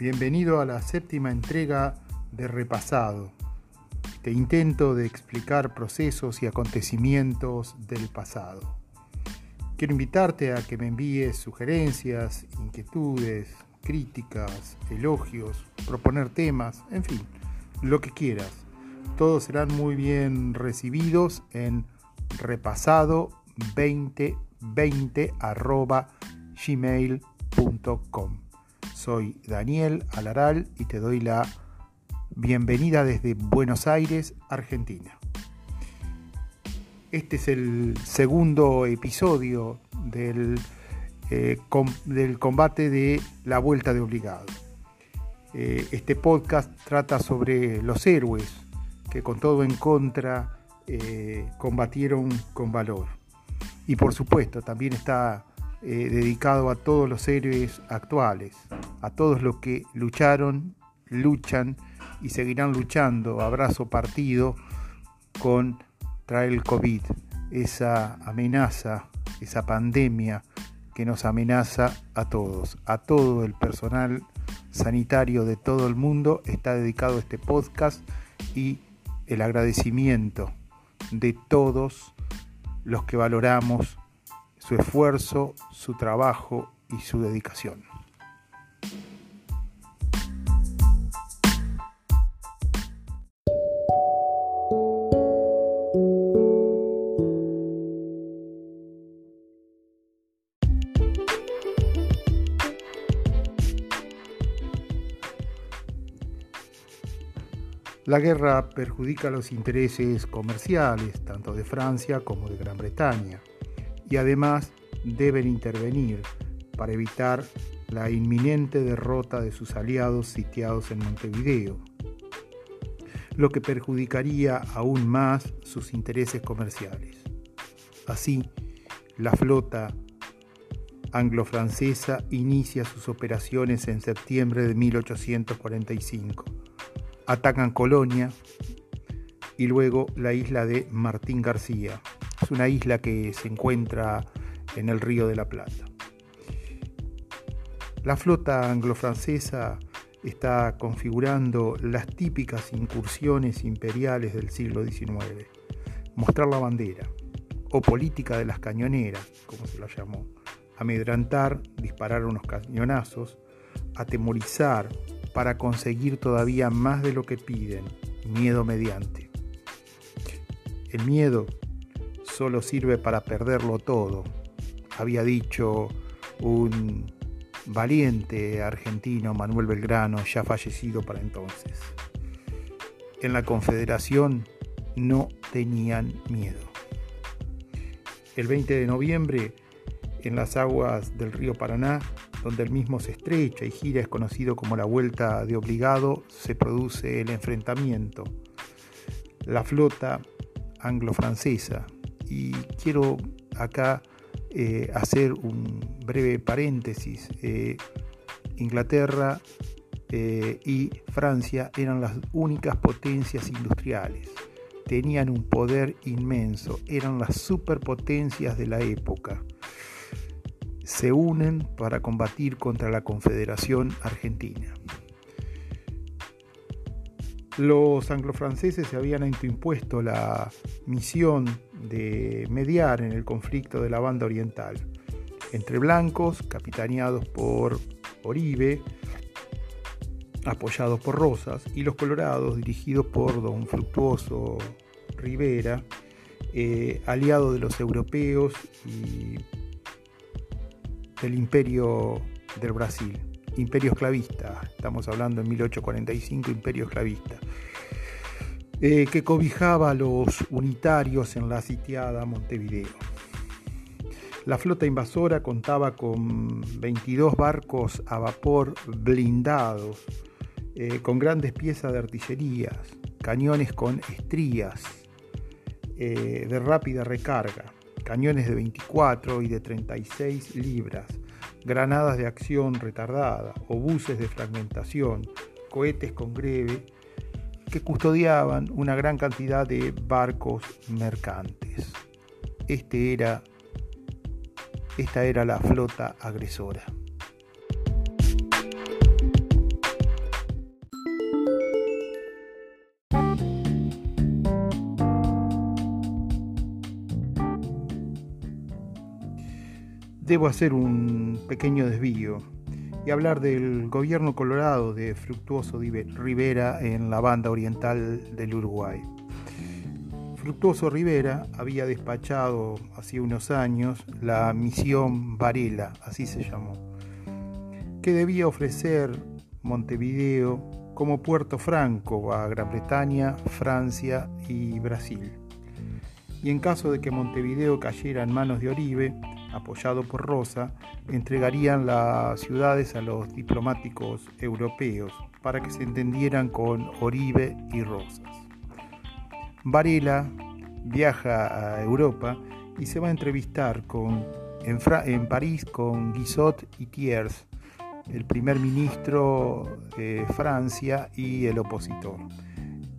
Bienvenido a la séptima entrega de Repasado, este intento de explicar procesos y acontecimientos del pasado. Quiero invitarte a que me envíes sugerencias, inquietudes, críticas, elogios, proponer temas, en fin, lo que quieras. Todos serán muy bien recibidos en repasado2020 gmail.com. Soy Daniel Alaral y te doy la bienvenida desde Buenos Aires, Argentina. Este es el segundo episodio del, eh, del combate de la vuelta de obligado. Eh, este podcast trata sobre los héroes que con todo en contra eh, combatieron con valor. Y por supuesto también está eh, dedicado a todos los héroes actuales, a todos los que lucharon, luchan y seguirán luchando, abrazo partido, contra el COVID, esa amenaza, esa pandemia que nos amenaza a todos, a todo el personal sanitario de todo el mundo está dedicado a este podcast y el agradecimiento de todos los que valoramos su esfuerzo, su trabajo y su dedicación. La guerra perjudica los intereses comerciales tanto de Francia como de Gran Bretaña y además deben intervenir para evitar la inminente derrota de sus aliados sitiados en Montevideo, lo que perjudicaría aún más sus intereses comerciales. Así, la flota anglo-francesa inicia sus operaciones en septiembre de 1845. Atacan Colonia y luego la isla de Martín García, una isla que se encuentra en el río de la Plata. La flota anglo-francesa está configurando las típicas incursiones imperiales del siglo XIX. Mostrar la bandera, o política de las cañoneras, como se la llamó. Amedrantar, disparar unos cañonazos, atemorizar para conseguir todavía más de lo que piden, miedo mediante. El miedo solo sirve para perderlo todo, había dicho un valiente argentino, Manuel Belgrano, ya fallecido para entonces. En la Confederación no tenían miedo. El 20 de noviembre, en las aguas del río Paraná, donde el mismo se estrecha y gira, es conocido como la Vuelta de Obligado, se produce el enfrentamiento. La flota anglo-francesa y quiero acá eh, hacer un breve paréntesis. Eh, Inglaterra eh, y Francia eran las únicas potencias industriales. Tenían un poder inmenso, eran las superpotencias de la época. Se unen para combatir contra la Confederación Argentina. Los anglo-franceses se habían impuesto la misión de mediar en el conflicto de la banda oriental entre blancos, capitaneados por Oribe, apoyados por Rosas, y los colorados, dirigidos por don Fructuoso Rivera, eh, aliado de los europeos y del imperio del Brasil imperio esclavista, estamos hablando en 1845, imperio esclavista, eh, que cobijaba a los unitarios en la sitiada Montevideo. La flota invasora contaba con 22 barcos a vapor blindados, eh, con grandes piezas de artillería, cañones con estrías eh, de rápida recarga, cañones de 24 y de 36 libras, granadas de acción retardada, obuses de fragmentación, cohetes con greve, que custodiaban una gran cantidad de barcos mercantes. Este era, esta era la flota agresora. Debo hacer un pequeño desvío y hablar del gobierno colorado de Fructuoso Rivera en la banda oriental del Uruguay. Fructuoso Rivera había despachado hace unos años la misión Varela, así se llamó, que debía ofrecer Montevideo como puerto franco a Gran Bretaña, Francia y Brasil. Y en caso de que Montevideo cayera en manos de Oribe, apoyado por Rosa, entregarían las ciudades a los diplomáticos europeos para que se entendieran con Oribe y Rosas. Varela viaja a Europa y se va a entrevistar en, París con Guizot y Thiers, el primer ministro de Francia y el opositor.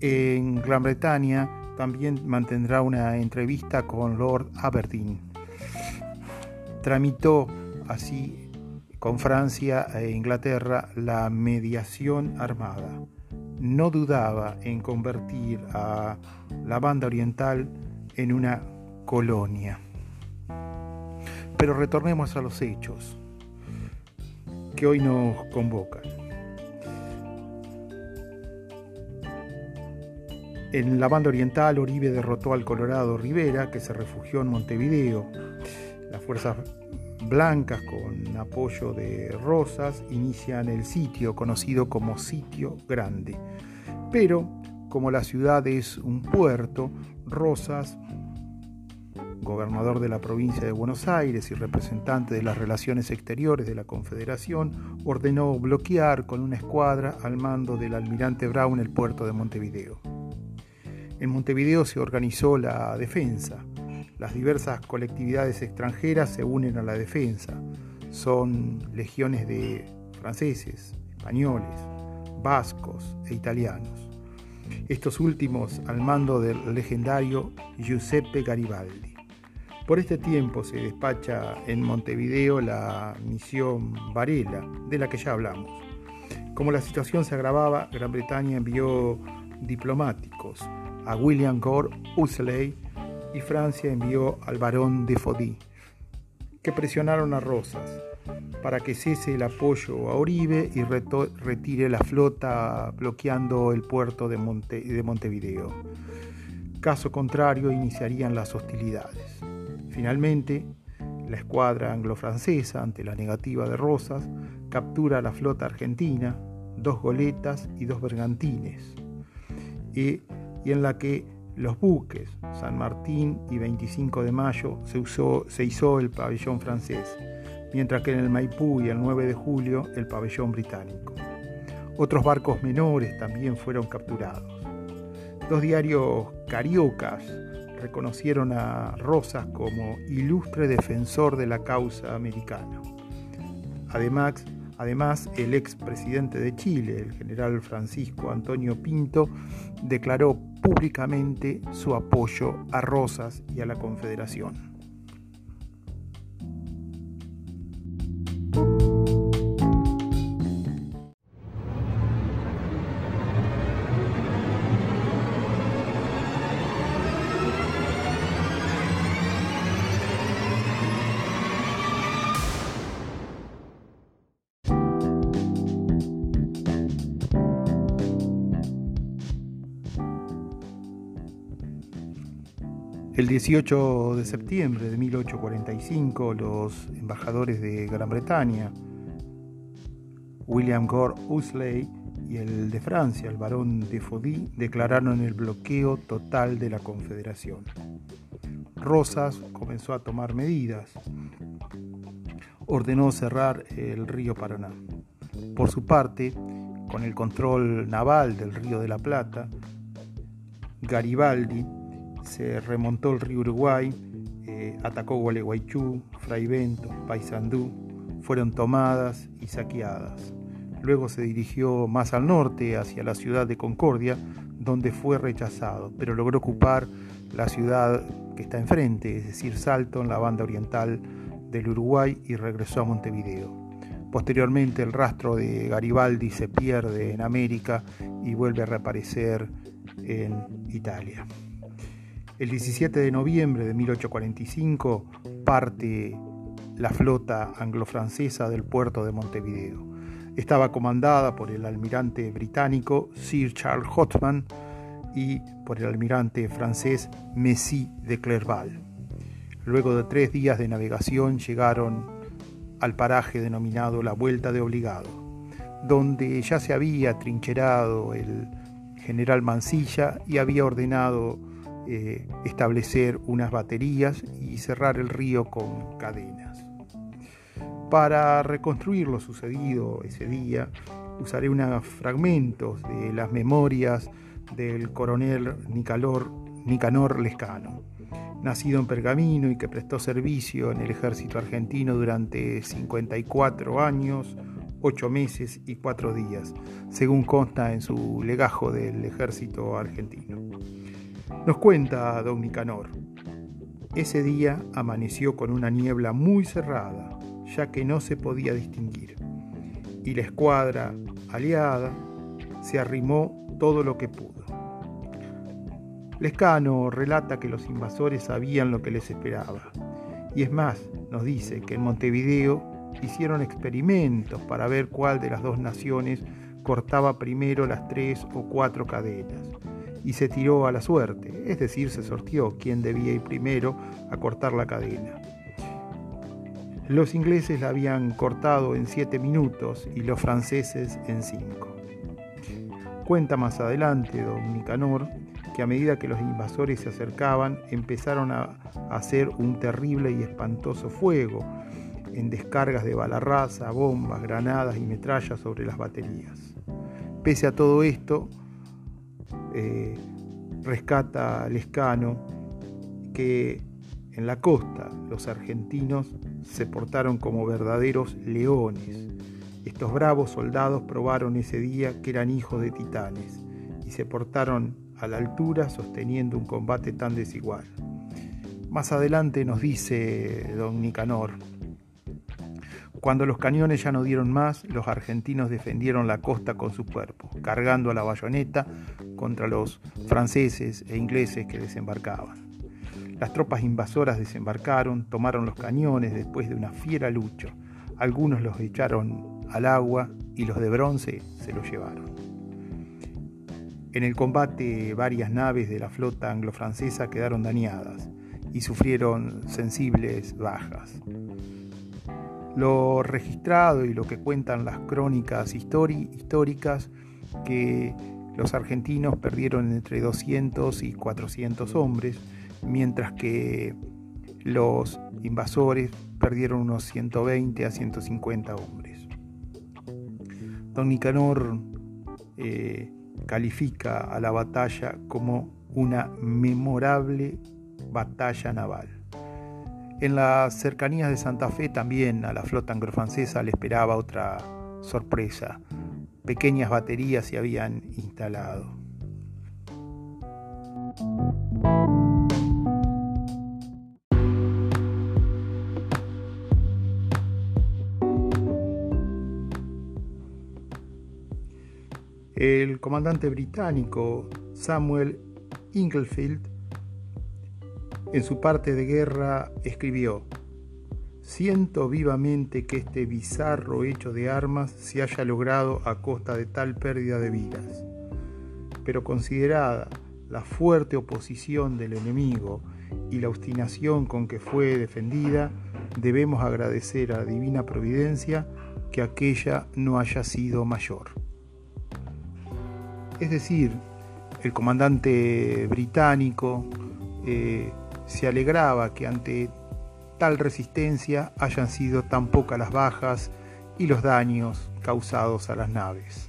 En Gran Bretaña también mantendrá una entrevista con Lord Aberdeen. Tramitó así con Francia e Inglaterra la mediación armada no dudaba en convertir a la banda oriental en una colonia. Pero retornemos a los hechos que hoy nos convocan. En la banda oriental, Oribe derrotó al Colorado Rivera, que se refugió en Montevideo. Las fuerzas blancas con apoyo de Rosas inician el sitio conocido como Sitio Grande. Pero como la ciudad es un puerto, Rosas, gobernador de la provincia de Buenos Aires y representante de las relaciones exteriores de la Confederación, ordenó bloquear con una escuadra al mando del almirante Brown el puerto de Montevideo. En Montevideo se organizó la defensa, las diversas colectividades extranjeras se unen a la defensa. Son legiones de franceses, españoles, vascos e italianos. Estos últimos al mando del legendario Giuseppe Garibaldi. Por este tiempo se despacha en Montevideo la misión Varela, de la que ya hablamos. Como la situación se agravaba, Gran Bretaña envió diplomáticos a William Gore Useley y Francia envió al barón de Fodí, que presionaron a Rosas para que cese el apoyo a Oribe y retire la flota bloqueando el puerto de, de Montevideo. Caso contrario, iniciarían las hostilidades. Finalmente, la escuadra anglo-francesa, ante la negativa de Rosas, captura la flota argentina, dos goletas y dos bergantines, y en la que los buques San Martín y 25 de mayo se, usó, se hizo el pabellón francés, mientras que en el Maipú y el 9 de julio el pabellón británico. Otros barcos menores también fueron capturados. Dos diarios cariocas reconocieron a Rosas como ilustre defensor de la causa americana. Además, Además, el ex presidente de Chile, el general Francisco Antonio Pinto, declaró públicamente su apoyo a Rosas y a la Confederación. El 18 de septiembre de 1845, los embajadores de Gran Bretaña, William Gore Usley y el de Francia, el barón de Fodí, declararon el bloqueo total de la Confederación. Rosas comenzó a tomar medidas. Ordenó cerrar el río Paraná. Por su parte, con el control naval del río de la Plata, Garibaldi se remontó el río Uruguay, eh, atacó Gualeguaychú, Fraivento, Paysandú, fueron tomadas y saqueadas. Luego se dirigió más al norte, hacia la ciudad de Concordia, donde fue rechazado, pero logró ocupar la ciudad que está enfrente, es decir, Salto, en la banda oriental del Uruguay, y regresó a Montevideo. Posteriormente el rastro de Garibaldi se pierde en América y vuelve a reaparecer en Italia. El 17 de noviembre de 1845 parte la flota anglo-francesa del puerto de Montevideo. Estaba comandada por el almirante británico Sir Charles Hotman y por el almirante francés Messy de Clerval. Luego de tres días de navegación llegaron al paraje denominado la Vuelta de Obligado, donde ya se había trincherado el general Mansilla y había ordenado eh, establecer unas baterías y cerrar el río con cadenas. Para reconstruir lo sucedido ese día, usaré unos fragmentos de las memorias del coronel Nicanor Lescano nacido en Pergamino y que prestó servicio en el ejército argentino durante 54 años, 8 meses y 4 días, según consta en su legajo del ejército argentino. Nos cuenta don Nicanor, ese día amaneció con una niebla muy cerrada, ya que no se podía distinguir, y la escuadra aliada se arrimó todo lo que pudo. Lescano relata que los invasores sabían lo que les esperaba. Y es más, nos dice que en Montevideo hicieron experimentos para ver cuál de las dos naciones cortaba primero las tres o cuatro cadenas. Y se tiró a la suerte, es decir, se sortió quién debía ir primero a cortar la cadena. Los ingleses la habían cortado en siete minutos y los franceses en cinco. Cuenta más adelante don Nicanor que a medida que los invasores se acercaban empezaron a hacer un terrible y espantoso fuego en descargas de balarraza, bombas, granadas y metrallas sobre las baterías. Pese a todo esto, eh, rescata Lescano que en la costa los argentinos se portaron como verdaderos leones. Estos bravos soldados probaron ese día que eran hijos de titanes y se portaron a la altura sosteniendo un combate tan desigual. Más adelante nos dice don Nicanor, cuando los cañones ya no dieron más, los argentinos defendieron la costa con su cuerpo, cargando a la bayoneta contra los franceses e ingleses que desembarcaban. Las tropas invasoras desembarcaron, tomaron los cañones después de una fiera lucha. Algunos los echaron al agua y los de bronce se los llevaron. En el combate varias naves de la flota anglo-francesa quedaron dañadas y sufrieron sensibles bajas. Lo registrado y lo que cuentan las crónicas históricas que los argentinos perdieron entre 200 y 400 hombres, mientras que los invasores perdieron unos 120 a 150 hombres. Don Nicanor eh, califica a la batalla como una memorable batalla naval. En las cercanías de Santa Fe también a la flota anglo-francesa le esperaba otra sorpresa. Pequeñas baterías se habían instalado. El comandante británico Samuel Inglefield en su parte de guerra escribió, Siento vivamente que este bizarro hecho de armas se haya logrado a costa de tal pérdida de vidas, pero considerada la fuerte oposición del enemigo y la obstinación con que fue defendida, debemos agradecer a la divina providencia que aquella no haya sido mayor. Es decir, el comandante británico eh, se alegraba que ante tal resistencia hayan sido tan pocas las bajas y los daños causados a las naves.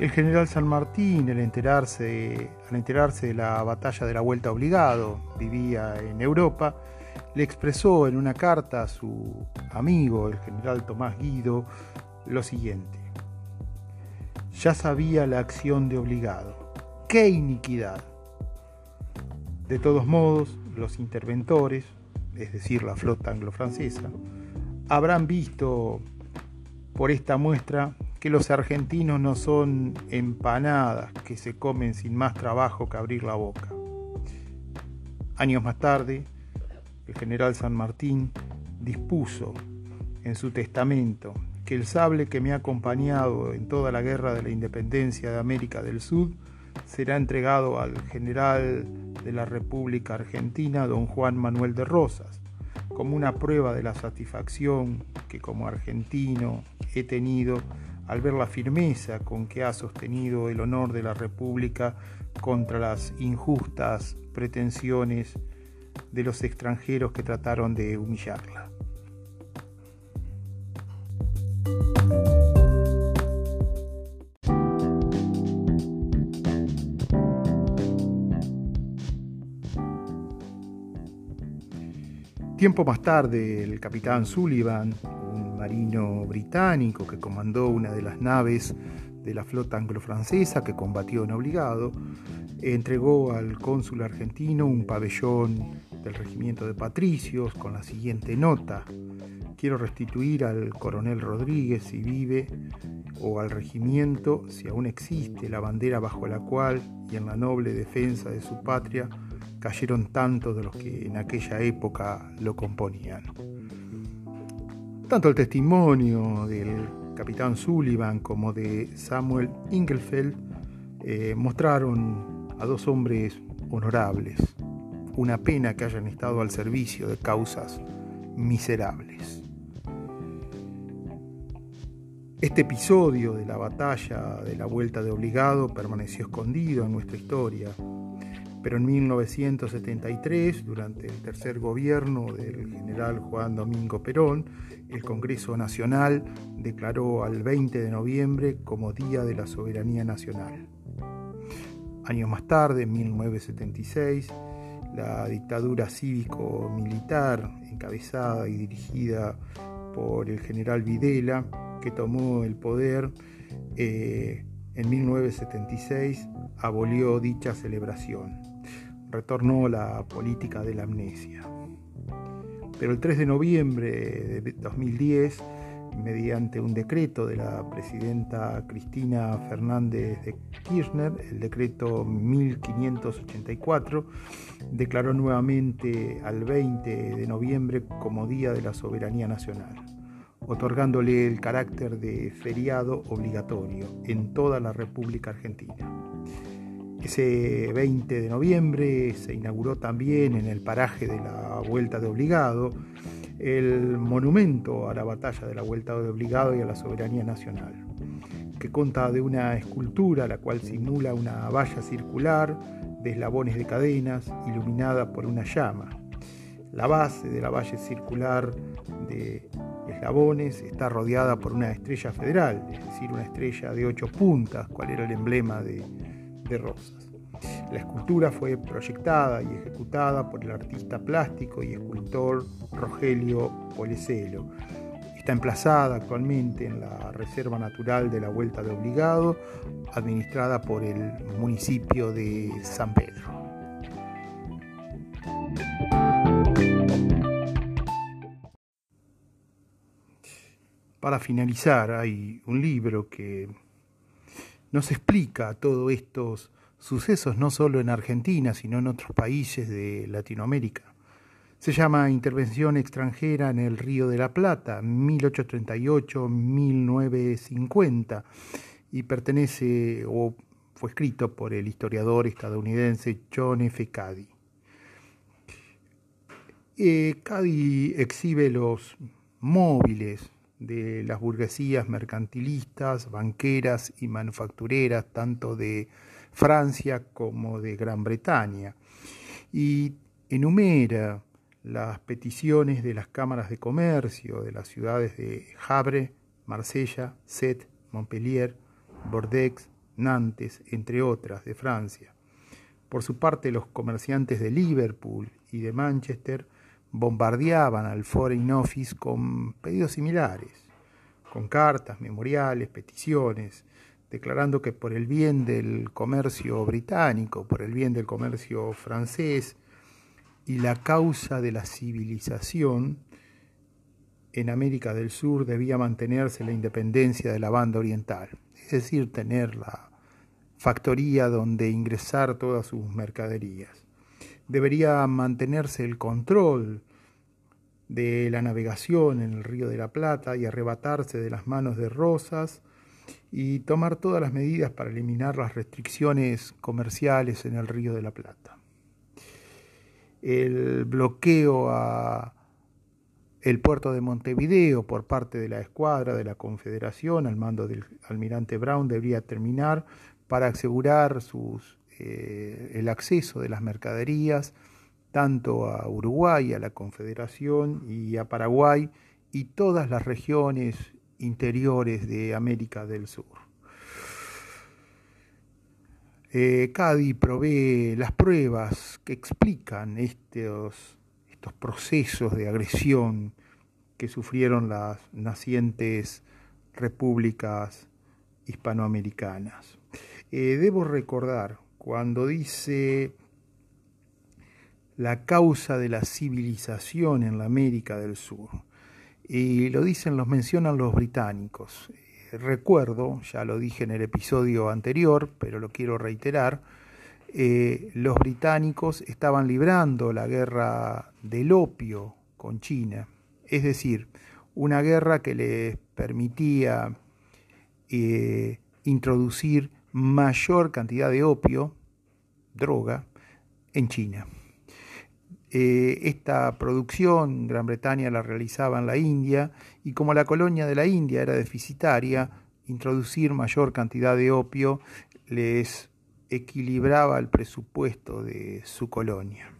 El general San Martín, al enterarse, al enterarse de la batalla de la Vuelta Obligado, vivía en Europa, le expresó en una carta a su amigo, el general Tomás Guido, lo siguiente. Ya sabía la acción de obligado. ¡Qué iniquidad! De todos modos, los interventores, es decir, la flota anglo-francesa, habrán visto por esta muestra que los argentinos no son empanadas que se comen sin más trabajo que abrir la boca. Años más tarde, el general San Martín dispuso en su testamento que el sable que me ha acompañado en toda la guerra de la independencia de América del Sur será entregado al general de la República Argentina, don Juan Manuel de Rosas, como una prueba de la satisfacción que como argentino he tenido al ver la firmeza con que ha sostenido el honor de la República contra las injustas pretensiones de los extranjeros que trataron de humillarla. Tiempo más tarde, el capitán Sullivan, un marino británico que comandó una de las naves de la flota anglo-francesa que combatió en obligado, entregó al cónsul argentino un pabellón del regimiento de patricios con la siguiente nota. Quiero restituir al coronel Rodríguez si vive o al regimiento si aún existe la bandera bajo la cual y en la noble defensa de su patria cayeron tantos de los que en aquella época lo componían. Tanto el testimonio del capitán Sullivan como de Samuel Ingelfeld eh, mostraron a dos hombres honorables. Una pena que hayan estado al servicio de causas miserables. Este episodio de la batalla de la Vuelta de Obligado permaneció escondido en nuestra historia pero en 1973, durante el tercer gobierno del general Juan Domingo Perón, el Congreso Nacional declaró al 20 de noviembre como Día de la Soberanía Nacional. Años más tarde, en 1976, la dictadura cívico-militar, encabezada y dirigida por el general Videla, que tomó el poder eh, en 1976, abolió dicha celebración retornó la política de la amnesia. Pero el 3 de noviembre de 2010, mediante un decreto de la presidenta Cristina Fernández de Kirchner, el decreto 1584, declaró nuevamente al 20 de noviembre como Día de la Soberanía Nacional, otorgándole el carácter de feriado obligatorio en toda la República Argentina. Ese 20 de noviembre se inauguró también en el paraje de la Vuelta de Obligado el monumento a la batalla de la Vuelta de Obligado y a la soberanía nacional, que consta de una escultura la cual simula una valla circular de eslabones de cadenas iluminada por una llama. La base de la valla circular de eslabones está rodeada por una estrella federal, es decir, una estrella de ocho puntas, cual era el emblema de, de Rosas. La escultura fue proyectada y ejecutada por el artista plástico y escultor Rogelio Polecelo. Está emplazada actualmente en la Reserva Natural de la Vuelta de Obligado, administrada por el municipio de San Pedro. Para finalizar, hay un libro que nos explica todos estos sucesos no solo en Argentina, sino en otros países de Latinoamérica. Se llama Intervención extranjera en el Río de la Plata, 1838-1950, y pertenece o fue escrito por el historiador estadounidense John F. Cady. Eh, Cady exhibe los móviles de las burguesías mercantilistas, banqueras y manufactureras, tanto de Francia como de Gran Bretaña, y enumera las peticiones de las cámaras de comercio de las ciudades de Havre, Marsella, Sète, Montpellier, Bordeaux, Nantes, entre otras, de Francia. Por su parte, los comerciantes de Liverpool y de Manchester bombardeaban al Foreign Office con pedidos similares, con cartas, memoriales, peticiones, declarando que por el bien del comercio británico, por el bien del comercio francés y la causa de la civilización, en América del Sur debía mantenerse la independencia de la banda oriental, es decir, tener la factoría donde ingresar todas sus mercaderías. Debería mantenerse el control de la navegación en el río de la Plata y arrebatarse de las manos de Rosas y tomar todas las medidas para eliminar las restricciones comerciales en el río de la Plata. El bloqueo a el puerto de Montevideo por parte de la escuadra de la Confederación al mando del almirante Brown debería terminar para asegurar sus, eh, el acceso de las mercaderías tanto a Uruguay, a la Confederación y a Paraguay y todas las regiones interiores de América del Sur. Eh, Cadi provee las pruebas que explican estos, estos procesos de agresión que sufrieron las nacientes repúblicas hispanoamericanas. Eh, debo recordar cuando dice la causa de la civilización en la América del Sur. Y lo dicen, los mencionan los británicos. Recuerdo, ya lo dije en el episodio anterior, pero lo quiero reiterar, eh, los británicos estaban librando la guerra del opio con China, es decir, una guerra que les permitía eh, introducir mayor cantidad de opio, droga, en China. Eh, esta producción Gran Bretaña la realizaba en la India y como la colonia de la India era deficitaria, introducir mayor cantidad de opio les equilibraba el presupuesto de su colonia.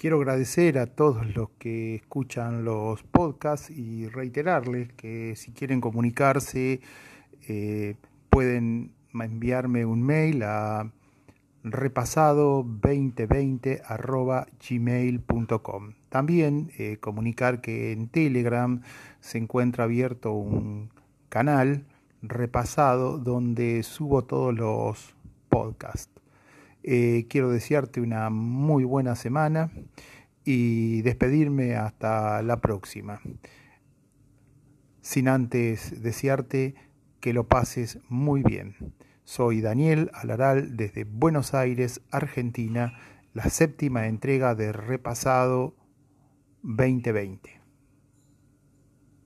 Quiero agradecer a todos los que escuchan los podcasts y reiterarles que si quieren comunicarse eh, pueden enviarme un mail a repasado2020 gmail.com. También eh, comunicar que en Telegram se encuentra abierto un canal repasado donde subo todos los podcasts. Eh, quiero desearte una muy buena semana y despedirme hasta la próxima. Sin antes desearte que lo pases muy bien. Soy Daniel Alaral desde Buenos Aires, Argentina, la séptima entrega de Repasado 2020.